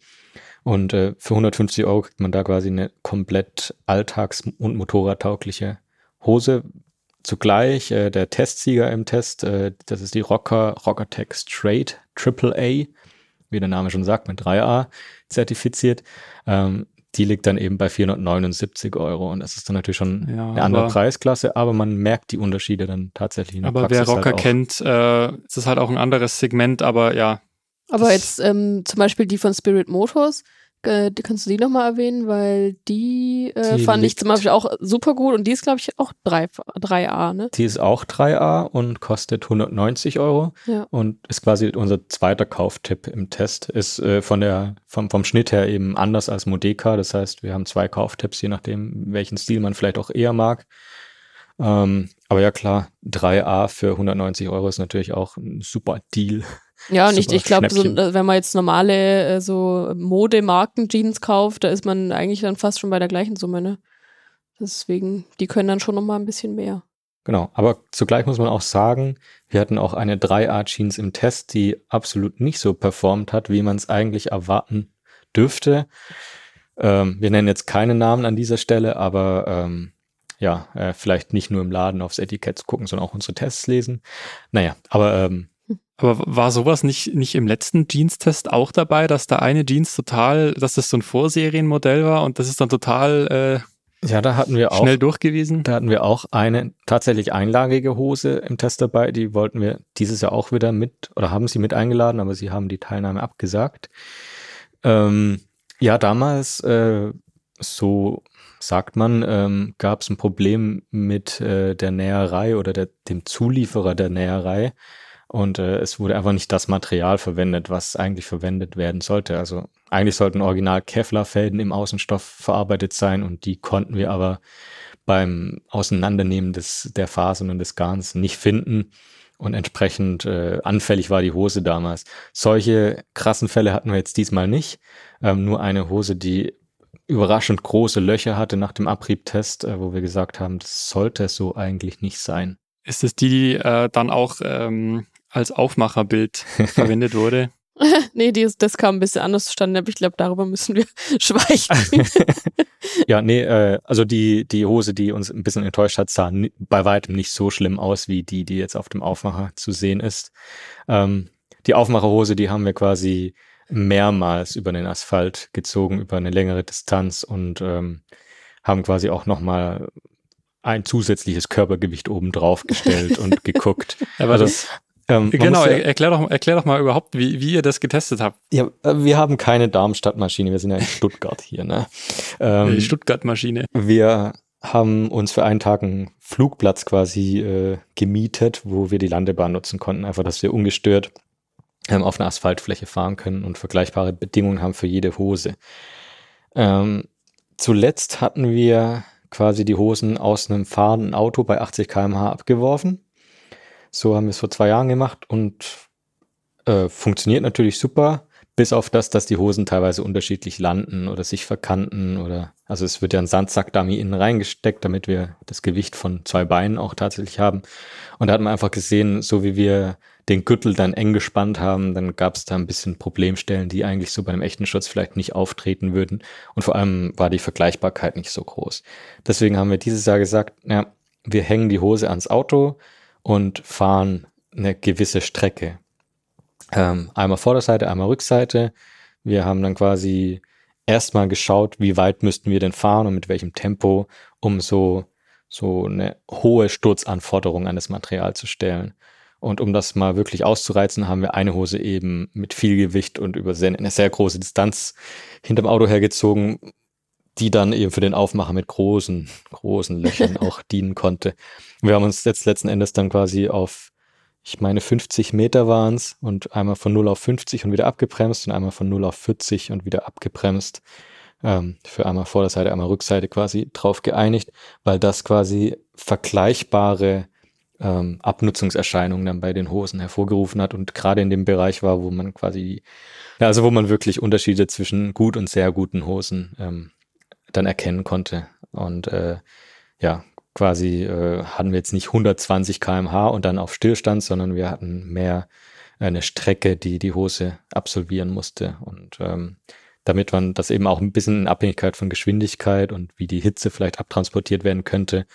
Und äh, für 150 Euro kriegt man da quasi eine komplett alltags- und motorradtaugliche Hose. Zugleich äh, der Testsieger im Test, äh, das ist die Rocker Rockertech Straight AAA, wie der Name schon sagt, mit 3A zertifiziert. Ähm, die liegt dann eben bei 479 Euro und das ist dann natürlich schon Ja, eine andere aber- Preisklasse, aber man merkt die Unterschiede dann tatsächlich in der Aber Praxis wer Rocker halt kennt, äh, ist es halt auch ein anderes Segment, aber ja, Aber jetzt ähm, zum Beispiel die von Spirit Motors, äh, kannst du die nochmal erwähnen, weil die, äh, Die fand ich zum Beispiel auch super gut und die ist, glaube ich, auch 3, 3A, ne? Die ist auch 3A und kostet 190 Euro Ja. und ist quasi unser zweiter Kauftipp im Test. Ist äh, von der, vom, vom Schnitt her eben anders als Modeka. Das heißt, wir haben zwei Kauftipps, je nachdem, welchen Stil man vielleicht auch eher mag. Ähm, aber ja klar, 3A für 190 Euro ist natürlich auch ein super Deal. Ja, und ich, ich glaube, so, äh, wenn man jetzt normale äh, so Modemarken-Jeans kauft, da ist man eigentlich dann fast schon bei der gleichen Summe, ne? Deswegen, die können dann schon nochmal ein bisschen mehr. Genau, aber zugleich muss man auch sagen, wir hatten auch eine 3A Jeans im Test, die absolut nicht so performt hat, wie man es eigentlich erwarten dürfte. Ähm, wir nennen jetzt keine Namen an dieser Stelle, aber ähm, ja, äh, vielleicht nicht nur im Laden aufs Etikett gucken, sondern auch unsere Tests lesen. Naja, aber ähm, aber war sowas nicht, nicht im letzten Jeans-Test auch dabei, dass da eine Jeans total, dass das so ein Vorserienmodell war und das ist dann total äh, ja, da hatten wir auch, schnell durchgewiesen? Da hatten wir auch eine tatsächlich einlagige Hose im Test dabei, die wollten wir dieses Jahr auch wieder mit oder haben sie mit eingeladen, aber sie haben die Teilnahme abgesagt. Ähm, ja, damals, äh, so sagt man, ähm, gab es ein Problem mit äh, der Näherei oder der, dem Zulieferer der Näherei. Und äh, es wurde einfach nicht das Material verwendet, was eigentlich verwendet werden sollte. Also eigentlich sollten original Kevlar-Fäden im Außenstoff verarbeitet sein und die konnten wir aber beim Auseinandernehmen des, der Fasern und des Garns nicht finden. Und entsprechend äh, anfällig war die Hose damals. Solche krassen Fälle hatten wir jetzt diesmal nicht. Ähm, nur eine Hose, die überraschend große Löcher hatte nach dem Abriebtest, äh, wo wir gesagt haben, das sollte so eigentlich nicht sein. Ist es die, die äh, dann auch ähm, als Aufmacherbild <laughs> verwendet wurde? <laughs> nee, die, das kam ein bisschen anders zustande, aber ich glaube, darüber müssen wir <laughs> schweigen. ja, nee, äh, also die, die Hose, die uns ein bisschen enttäuscht hat, sah bei weitem nicht so schlimm aus wie die, die jetzt auf dem Aufmacher zu sehen ist. Ähm, die Aufmacherhose, die haben wir quasi mehrmals über den Asphalt gezogen, über eine längere Distanz und ähm, haben quasi auch nochmal ein zusätzliches Körpergewicht oben drauf gestellt und geguckt. Aber also, das, ähm, genau, ja, erklär, doch, erklär doch mal überhaupt, wie, wie ihr das getestet habt. Ja, äh, wir haben keine Darmstadt-Maschine, wir sind ja in <laughs> Stuttgart hier. Ne? Ähm, Die Stuttgart-Maschine. Wir haben uns für einen Tag einen Flugplatz quasi äh, gemietet, wo wir die Landebahn nutzen konnten, einfach, dass wir ungestört ähm, auf einer Asphaltfläche fahren können und vergleichbare Bedingungen haben für jede Hose. Ähm, zuletzt hatten wir quasi die Hosen aus einem fahrenden Auto bei 80 km/h abgeworfen. So haben wir es vor zwei Jahren gemacht und äh, funktioniert natürlich super, bis auf das, dass die Hosen teilweise unterschiedlich landen oder sich verkanten oder also es wird ja ein Sandsack-Dummy innen reingesteckt, damit wir das Gewicht von zwei Beinen auch tatsächlich haben. Und da hat man einfach gesehen, so wie wir den Gürtel dann eng gespannt haben, dann gab es da ein bisschen Problemstellen, die eigentlich so bei einem echten Schutz vielleicht nicht auftreten würden. Und vor allem war die Vergleichbarkeit nicht so groß. Deswegen haben wir dieses Jahr gesagt, ja, wir hängen die Hose ans Auto und fahren eine gewisse Strecke. Ähm, einmal Vorderseite, einmal Rückseite. Wir haben dann quasi erstmal geschaut, wie weit müssten wir denn fahren und mit welchem Tempo, um so, so eine hohe Sturzanforderung an das Material zu stellen. Und um das mal wirklich auszureizen, haben wir eine Hose eben mit viel Gewicht und über eine sehr große Distanz hinterm Auto hergezogen, die dann eben für den Aufmacher mit großen, großen Löchern <laughs> auch dienen konnte. Wir haben uns jetzt letzten Endes dann quasi auf, ich meine, 50 Meter waren es und einmal von 0 auf 50 und wieder abgebremst und einmal von 0 auf 40 und wieder abgebremst. Ähm, für einmal Vorderseite, einmal Rückseite quasi drauf geeinigt, weil das quasi vergleichbare ähm, Abnutzungserscheinungen dann bei den Hosen hervorgerufen hat und gerade in dem Bereich war, wo man quasi, ja, also wo man wirklich Unterschiede zwischen gut und sehr guten Hosen ähm, dann erkennen konnte. Und äh, ja, quasi äh, hatten wir jetzt nicht 120 kmh und dann auf Stillstand, sondern wir hatten mehr eine Strecke, die die Hose absolvieren musste. Und ähm, damit man das eben auch ein bisschen in Abhängigkeit von Geschwindigkeit und wie die Hitze vielleicht abtransportiert werden könnte,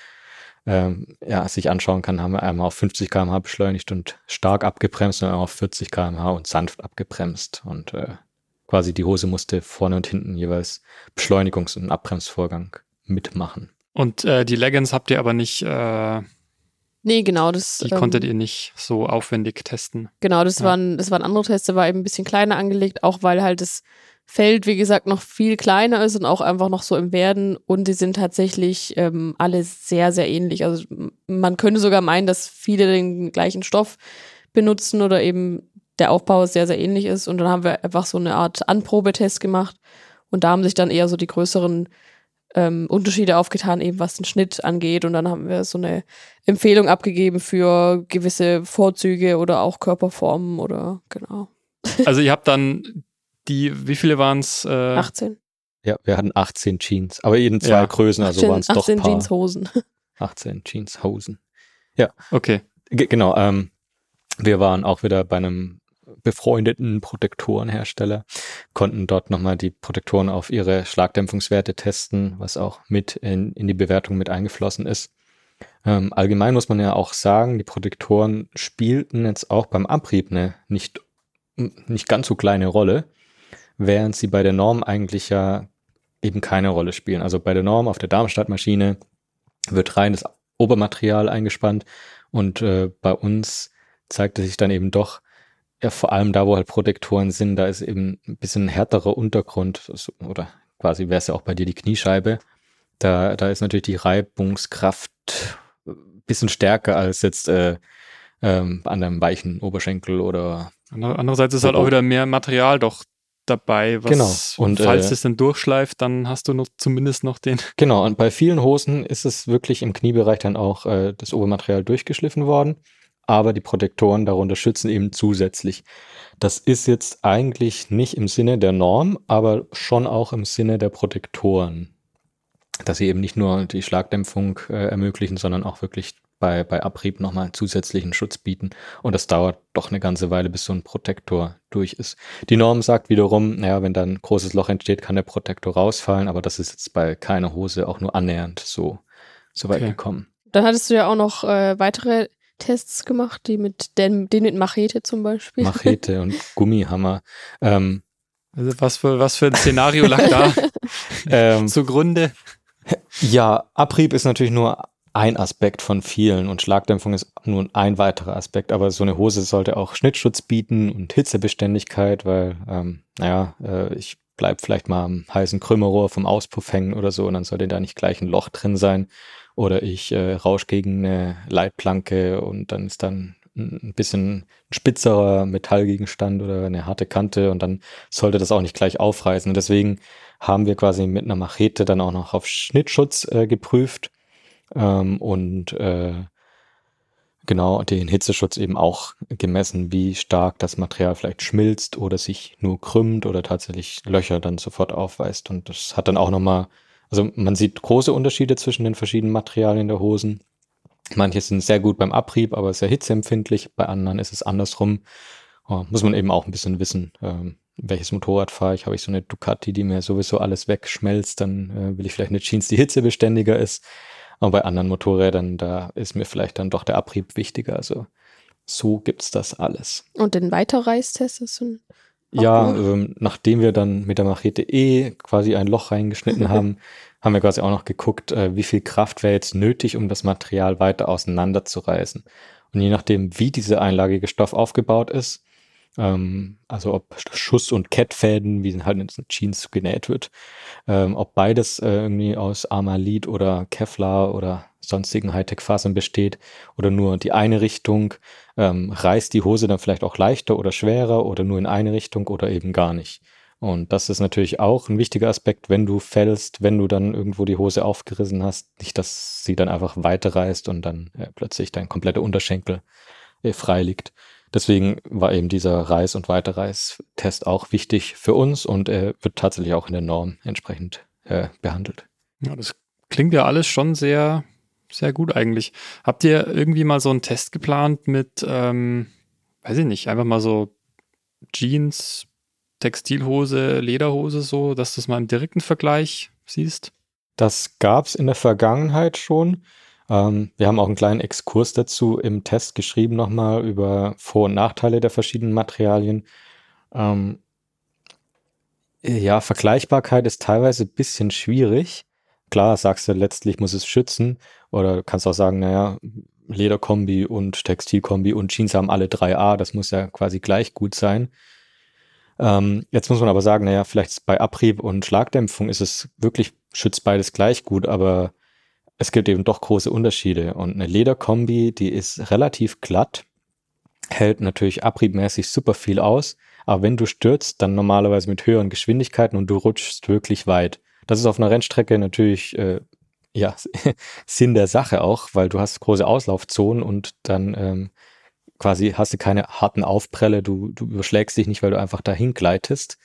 ähm, ja, sich anschauen kann, haben wir einmal auf 50 km/h beschleunigt und stark abgebremst und einmal auf 40 km/h und sanft abgebremst. Und äh, quasi die Hose musste vorne und hinten jeweils Beschleunigungs- und Abbremsvorgang mitmachen. Und äh, die Leggings habt ihr aber nicht. Äh, nee, genau, das. Die ähm, konntet ihr nicht so aufwendig testen. Genau, das, ja. waren, das waren andere Tests, der war eben ein bisschen kleiner angelegt, auch weil halt das Feld, wie gesagt, noch viel kleiner ist und auch einfach noch so im Werden. Und die sind tatsächlich ähm, alle sehr, sehr ähnlich. Also man könnte sogar meinen, dass viele den gleichen Stoff benutzen oder eben der Aufbau sehr, sehr ähnlich ist. Und dann haben wir einfach so eine Art Anprobetest gemacht. Und da haben sich dann eher so die größeren ähm, Unterschiede aufgetan, eben was den Schnitt angeht. Und dann haben wir so eine Empfehlung abgegeben für gewisse Vorzüge oder auch Körperformen oder genau. <laughs> Also ihr habt dann die, wie viele waren es? Äh, 18. Ja, wir hatten 18 Jeans, aber jeden zwei ja. Größen, also waren es doch 18 Jeanshosen. <laughs> 18 Jeanshosen. Ja. Okay. G genau, ähm, wir waren auch wieder bei einem befreundeten Protektorenhersteller, konnten dort nochmal die Protektoren auf ihre Schlagdämpfungswerte testen, was auch mit in, in die Bewertung mit eingeflossen ist. Ähm, allgemein muss man ja auch sagen, die Protektoren spielten jetzt auch beim Abrieb eine nicht, nicht ganz so kleine Rolle, während sie bei der Norm eigentlich ja eben keine Rolle spielen. Also bei der Norm auf der Darmstadt-Maschine wird rein das Obermaterial eingespannt und äh, bei uns zeigte sich dann eben doch, ja, vor allem da, wo halt Protektoren sind, da ist eben ein bisschen härterer Untergrund oder quasi wäre es ja auch bei dir die Kniescheibe. Da, da ist natürlich die Reibungskraft ein bisschen stärker als jetzt äh, ähm, an einem weichen Oberschenkel oder. Andererseits ist halt auch wieder mehr Material doch dabei, was, genau. und falls äh, es dann durchschleift, dann hast du noch zumindest noch den. <laughs> Genau, und bei vielen Hosen ist es wirklich im Kniebereich dann auch äh, das Obermaterial durchgeschliffen worden, aber die Protektoren darunter schützen eben zusätzlich. Das ist jetzt eigentlich nicht im Sinne der Norm, aber schon auch im Sinne der Protektoren. Dass sie eben nicht nur die Schlagdämpfung äh, ermöglichen, sondern auch wirklich bei, bei Abrieb nochmal zusätzlichen Schutz bieten. Und das dauert doch eine ganze Weile, bis so ein Protektor durch ist. Die Norm sagt wiederum, naja, wenn da ein großes Loch entsteht, kann der Protektor rausfallen, aber das ist jetzt bei keiner Hose auch nur annähernd so, so weit okay. gekommen. Dann hattest du ja auch noch äh, weitere Tests gemacht, die mit den, den mit Machete zum Beispiel. Machete und <laughs> Gummihammer. Ähm, also was für, was für ein Szenario lag da <laughs> ähm, zugrunde? Ja, Abrieb ist natürlich nur ein Aspekt von vielen und Schlagdämpfung ist nur ein weiterer Aspekt, aber so eine Hose sollte auch Schnittschutz bieten und Hitzebeständigkeit, weil, ähm, naja, äh, ich bleib vielleicht mal am heißen Krümmerrohr vom Auspuff hängen oder so und dann sollte da nicht gleich ein Loch drin sein oder ich äh, rausch gegen eine Leitplanke und dann ist dann ein bisschen spitzerer Metallgegenstand oder eine harte Kante und dann sollte das auch nicht gleich aufreißen. Und deswegen haben wir quasi mit einer Machete dann auch noch auf Schnittschutz äh, geprüft ähm, und äh, genau den Hitzeschutz eben auch gemessen, wie stark das Material vielleicht schmilzt oder sich nur krümmt oder tatsächlich Löcher dann sofort aufweist. Und das hat dann auch nochmal, also man sieht große Unterschiede zwischen den verschiedenen Materialien der Hosen. Manche sind sehr gut beim Abrieb, aber sehr hitzeempfindlich. Bei anderen ist es andersrum. Oh, muss man eben auch ein bisschen wissen, ähm, welches Motorrad fahre ich. Habe ich so eine Ducati, die mir sowieso alles wegschmelzt, dann äh, will ich vielleicht eine Jeans, die hitzebeständiger ist. Aber bei anderen Motorrädern, da ist mir vielleicht dann doch der Abrieb wichtiger. Also so gibt es das alles. Und den Weiterreißtest ist ein ja, ähm, nachdem wir dann mit der Machete eh quasi ein Loch reingeschnitten <laughs> haben, haben wir quasi auch noch geguckt, äh, wie viel Kraft wäre jetzt nötig, um das Material weiter auseinanderzureißen. Und je nachdem, wie diese einlagige Stoff aufgebaut ist, ähm, also ob Schuss- und Kettfäden, wie halt in Jeans genäht wird, ähm, ob beides äh, irgendwie aus Armalid oder Kevlar oder sonstigen Hightech-Fasern besteht oder nur die eine Richtung, ähm, reißt die Hose dann vielleicht auch leichter oder schwerer oder nur in eine Richtung oder eben gar nicht. Und das ist natürlich auch ein wichtiger Aspekt, wenn du fällst, wenn du dann irgendwo die Hose aufgerissen hast, nicht, dass sie dann einfach weiterreißt und dann äh, plötzlich dein kompletter Unterschenkel äh, frei. Deswegen war eben dieser Reiß- und Weiterreiß-Test auch wichtig für uns und er wird tatsächlich auch in der Norm entsprechend äh, behandelt. Ja, das klingt ja alles schon sehr, sehr gut eigentlich. Habt ihr irgendwie mal so einen Test geplant mit, ähm, weiß ich nicht, einfach mal so Jeans, Textilhose, Lederhose so, dass du es mal im direkten Vergleich siehst? Das gab es in der Vergangenheit schon. Ähm, wir haben auch einen kleinen Exkurs dazu im Test geschrieben nochmal über Vor- und Nachteile der verschiedenen Materialien. Ähm, ja, Vergleichbarkeit ist teilweise ein bisschen schwierig. Klar, sagst du, letztlich muss es schützen. Oder du kannst auch sagen, naja, Lederkombi und Textilkombi und Jeans haben alle 3A, das muss ja quasi gleich gut sein. Ähm, jetzt muss man aber sagen, naja, vielleicht bei Abrieb und Schlagdämpfung ist es wirklich, schützt beides gleich gut, aber es gibt eben doch große Unterschiede. Und eine Lederkombi, die ist relativ glatt, hält natürlich abriebmäßig super viel aus. Aber wenn du stürzt, dann normalerweise mit höheren Geschwindigkeiten und du rutschst wirklich weit. Das ist auf einer Rennstrecke natürlich äh, ja <laughs> Sinn der Sache auch, weil du hast große Auslaufzonen und dann ähm, quasi hast du keine harten Aufprelle, du, du überschlägst dich nicht, weil du einfach dahin gleitest.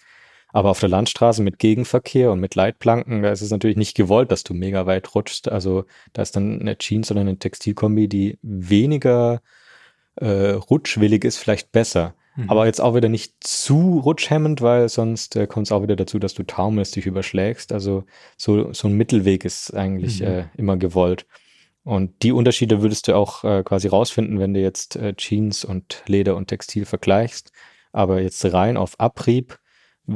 Aber auf der Landstraße mit Gegenverkehr und mit Leitplanken, da ist es natürlich nicht gewollt, dass du mega weit rutschst. Also da ist dann eine Jeans oder eine Textilkombi, die weniger äh, rutschwillig ist, vielleicht besser. Mhm. Aber jetzt auch wieder nicht zu rutschhemmend, weil sonst äh, kommt es auch wieder dazu, dass du taumelst, dich überschlägst. Also so, so ein Mittelweg ist eigentlich Mhm. äh, immer gewollt. Und die Unterschiede würdest du auch äh, quasi rausfinden, wenn du jetzt äh, Jeans und Leder und Textil vergleichst. Aber jetzt rein auf Abrieb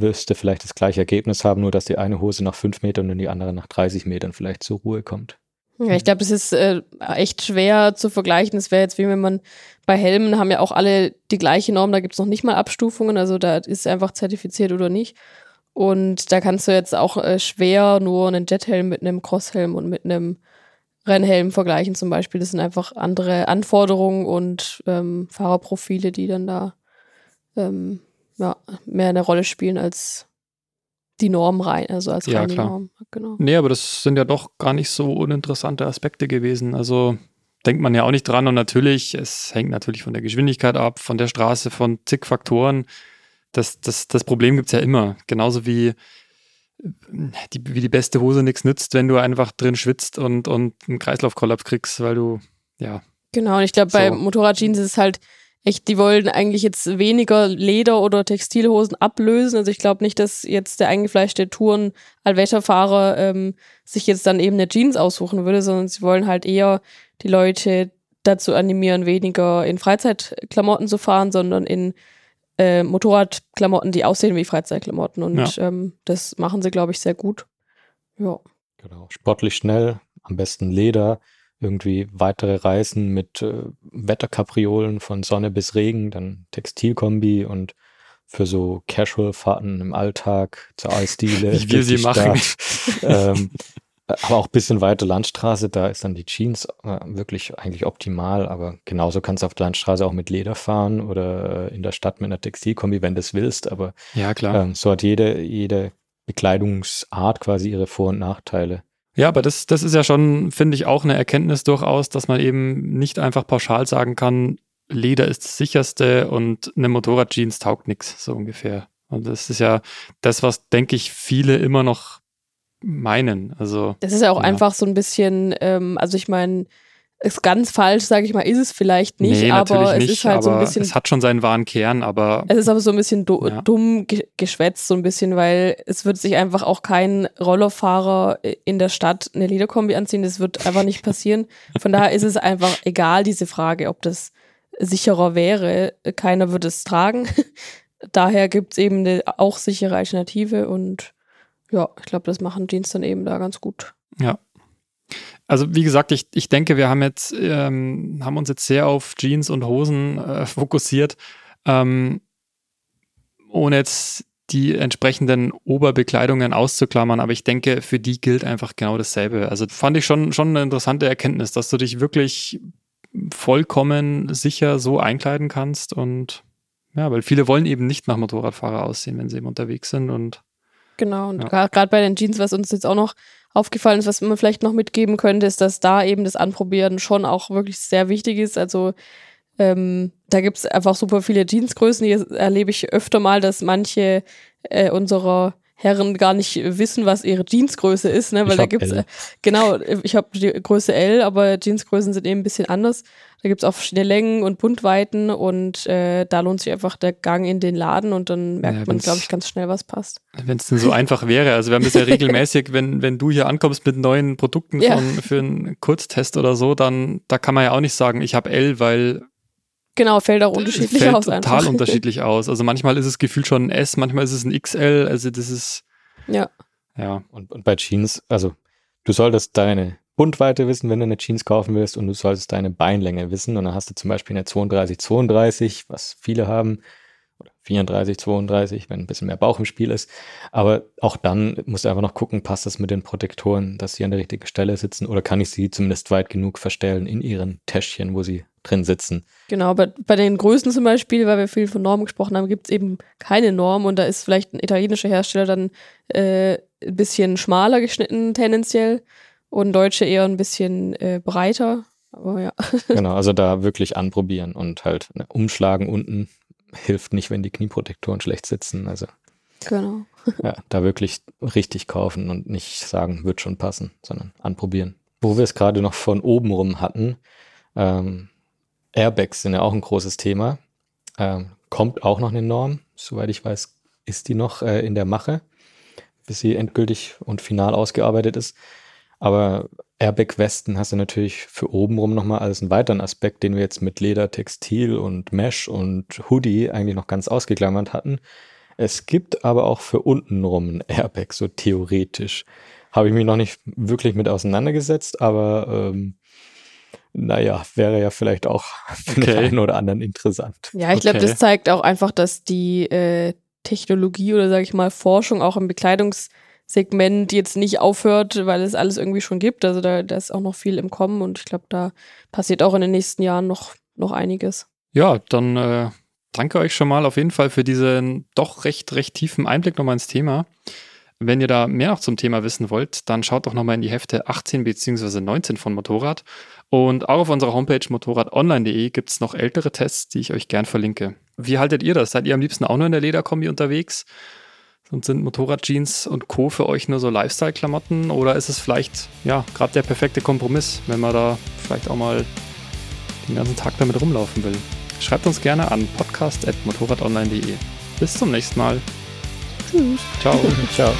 wirst du vielleicht das gleiche Ergebnis haben, nur dass die eine Hose nach fünf Metern und die andere nach 30 Metern vielleicht zur Ruhe kommt. Ja, ich glaube, das ist äh, echt schwer zu vergleichen. Das wäre jetzt wie wenn man bei Helmen haben ja auch alle die gleiche Norm, da gibt es noch nicht mal Abstufungen, also da ist einfach zertifiziert oder nicht. Und da kannst du jetzt auch äh, schwer nur einen Jethelm mit einem Crosshelm und mit einem Rennhelm vergleichen zum Beispiel. Das sind einfach andere Anforderungen und ähm, Fahrerprofile, die dann da ähm, ja, mehr eine Rolle spielen als die Norm rein, also als Ja, reine klar. Norm. Genau. Nee, aber das sind ja doch gar nicht so uninteressante Aspekte gewesen. Also denkt man ja auch nicht dran. Und natürlich, es hängt natürlich von der Geschwindigkeit ab, von der Straße, von zig Faktoren. Das, das, das Problem gibt's ja immer. Genauso wie die, wie die beste Hose nichts nützt, wenn du einfach drin schwitzt und, und einen Kreislaufkollaps kriegst, weil du, ja, Genau, und ich glaube, bei So. Motorradjeans ist es halt echt, die wollen eigentlich jetzt weniger Leder- oder Textilhosen ablösen. Also ich glaube nicht, dass jetzt der eingefleischte Touren-Allwetterfahrer ähm, sich jetzt dann eben eine Jeans aussuchen würde, sondern sie wollen halt eher die Leute dazu animieren, weniger in Freizeitklamotten zu fahren, sondern in äh, Motorradklamotten, die aussehen wie Freizeitklamotten. Und ähm, das machen sie, glaube ich, sehr gut. Ja. Genau. Sportlich schnell, am besten Leder, irgendwie weitere Reisen mit äh, Wetterkapriolen von Sonne bis Regen, dann Textilkombi und für so Casual-Fahrten im Alltag zur Eisdiele. <laughs> Wie wir durch sie machen. Ähm, aber auch ein bisschen weiter Landstraße, da ist dann die Jeans äh, wirklich eigentlich optimal, aber genauso kannst du auf der Landstraße auch mit Leder fahren oder äh, in der Stadt mit einer Textilkombi, wenn du es willst, aber ja klar. ähm, so hat jede, jede Bekleidungsart quasi ihre Vor- und Nachteile. Ja, aber das, das ist ja schon, finde ich, auch eine Erkenntnis durchaus, dass man eben nicht einfach pauschal sagen kann, Leder ist das sicherste und eine Motorradjeans taugt nichts, so ungefähr. Und das ist ja das, was, denke ich, viele immer noch meinen. Also, Das ist ja auch Ja. einfach so ein bisschen, ähm, also ich meine, ist ganz falsch, sage ich mal, ist es vielleicht nicht, nee, aber es nicht, ist halt so ein bisschen es hat schon seinen wahren Kern, aber Es ist aber so ein bisschen du Ja. dumm ge geschwätzt, so ein bisschen, weil es wird sich einfach auch kein Rollerfahrer in der Stadt eine Lederkombi anziehen. Das wird einfach nicht passieren. Von daher ist es einfach egal, diese Frage, ob das sicherer wäre. Keiner würde es tragen. <laughs> Daher gibt es eben eine auch sichere Alternative und ja, ich glaube, das machen Jeans dann eben da ganz gut. Ja. Also wie gesagt, ich, ich denke, wir haben jetzt ähm, haben uns jetzt sehr auf Jeans und Hosen äh, fokussiert, ähm, ohne jetzt die entsprechenden Oberbekleidungen auszuklammern, aber ich denke, für die gilt einfach genau dasselbe. Also fand ich schon, schon eine interessante Erkenntnis, dass du dich wirklich vollkommen sicher so einkleiden kannst und ja, weil viele wollen eben nicht nach Motorradfahrer aussehen, wenn sie eben unterwegs sind und Genau, und Ja. gerade bei den Jeans, was uns jetzt auch noch aufgefallen ist, was man vielleicht noch mitgeben könnte, ist, dass da eben das Anprobieren schon auch wirklich sehr wichtig ist. Also ähm, da gibt es einfach super viele Jeansgrößen. Hier erlebe ich öfter mal, dass manche äh, unserer Herren gar nicht wissen, was ihre Jeansgröße ist, ne? Weil da gibt's L. äh, genau, ich habe die Größe L, aber Jeansgrößen sind eben ein bisschen anders. Da gibt's auch verschiedene Längen und Buntweiten und äh, da lohnt sich einfach der Gang in den Laden und dann merkt Ja, man, glaube ich, ganz schnell, was passt. Wenn es denn so einfach wäre. Also wir haben das ja <laughs> regelmäßig, wenn, wenn du hier ankommst mit neuen Produkten Ja. von, für einen Kurztest oder so, dann da kann man ja auch nicht sagen, ich habe L, weil Genau, fällt auch unterschiedlich fällt aus total einfach. unterschiedlich <laughs> aus. Also manchmal ist es gefühlt schon ein S, manchmal ist es ein XL. Also das ist Ja, ja Und, und bei Jeans, also du solltest deine Bundweite wissen, wenn du eine Jeans kaufen willst und du solltest deine Beinlänge wissen und dann hast du zum Beispiel eine 32, 32, was viele haben, 34, 32, wenn ein bisschen mehr Bauch im Spiel ist. Aber auch dann musst du einfach noch gucken, passt das mit den Protektoren, dass sie an der richtigen Stelle sitzen oder kann ich sie zumindest weit genug verstellen in ihren Täschchen, wo sie drin sitzen. genau. Bei, bei den Größen zum Beispiel, weil wir viel von Normen gesprochen haben, gibt es eben keine Norm und da ist vielleicht ein italienischer Hersteller dann äh, ein bisschen schmaler geschnitten tendenziell und Deutsche eher ein bisschen äh, breiter. Aber ja. <laughs> Genau, also da wirklich anprobieren und halt ne, umschlagen unten hilft nicht, wenn die Knieprotektoren schlecht sitzen. Also Genau. Ja, da wirklich richtig kaufen und nicht sagen, wird schon passen, sondern anprobieren. Wo wir es gerade noch von oben rum hatten, ähm, Airbags sind ja auch ein großes Thema. Ähm, kommt auch noch eine Norm. Soweit ich weiß, ist die noch äh, in der Mache, bis sie endgültig und final ausgearbeitet ist. Aber Airbag-Westen hast du natürlich für obenrum nochmal als einen weiteren Aspekt, den wir jetzt mit Leder, Textil und Mesh und Hoodie eigentlich noch ganz ausgeklammert hatten. Es gibt aber auch für untenrum ein Airbag, so theoretisch. Habe ich mich noch nicht wirklich mit auseinandergesetzt, aber ähm, naja, wäre ja vielleicht auch für okay. den einen oder anderen interessant. Ja, ich glaube, das zeigt auch einfach, dass die äh, Technologie oder sage ich mal Forschung auch im Bekleidungssegment jetzt nicht aufhört, weil es alles irgendwie schon gibt. Also da, da ist auch noch viel im Kommen und ich glaube, da passiert auch in den nächsten Jahren noch, noch einiges. Ja, dann äh, danke euch schon mal auf jeden Fall für diesen doch recht, recht tiefen Einblick nochmal ins Thema. Wenn ihr da mehr noch zum Thema wissen wollt, dann schaut doch nochmal in die Hefte 18 bzw. 19 von Motorrad. Und auch auf unserer Homepage motorradonline.de gibt es noch ältere Tests, die ich euch gern verlinke. Wie haltet ihr das? Seid ihr am liebsten auch nur in der Lederkombi unterwegs? Und sind Motorradjeans und Co. für euch nur so Lifestyle-Klamotten? Oder ist es vielleicht, ja, gerade der perfekte Kompromiss, wenn man da vielleicht auch mal den ganzen Tag damit rumlaufen will? Schreibt uns gerne an podcast.motorradonline.de. Bis zum nächsten Mal. Tschüss. Ciao. <laughs> Ciao.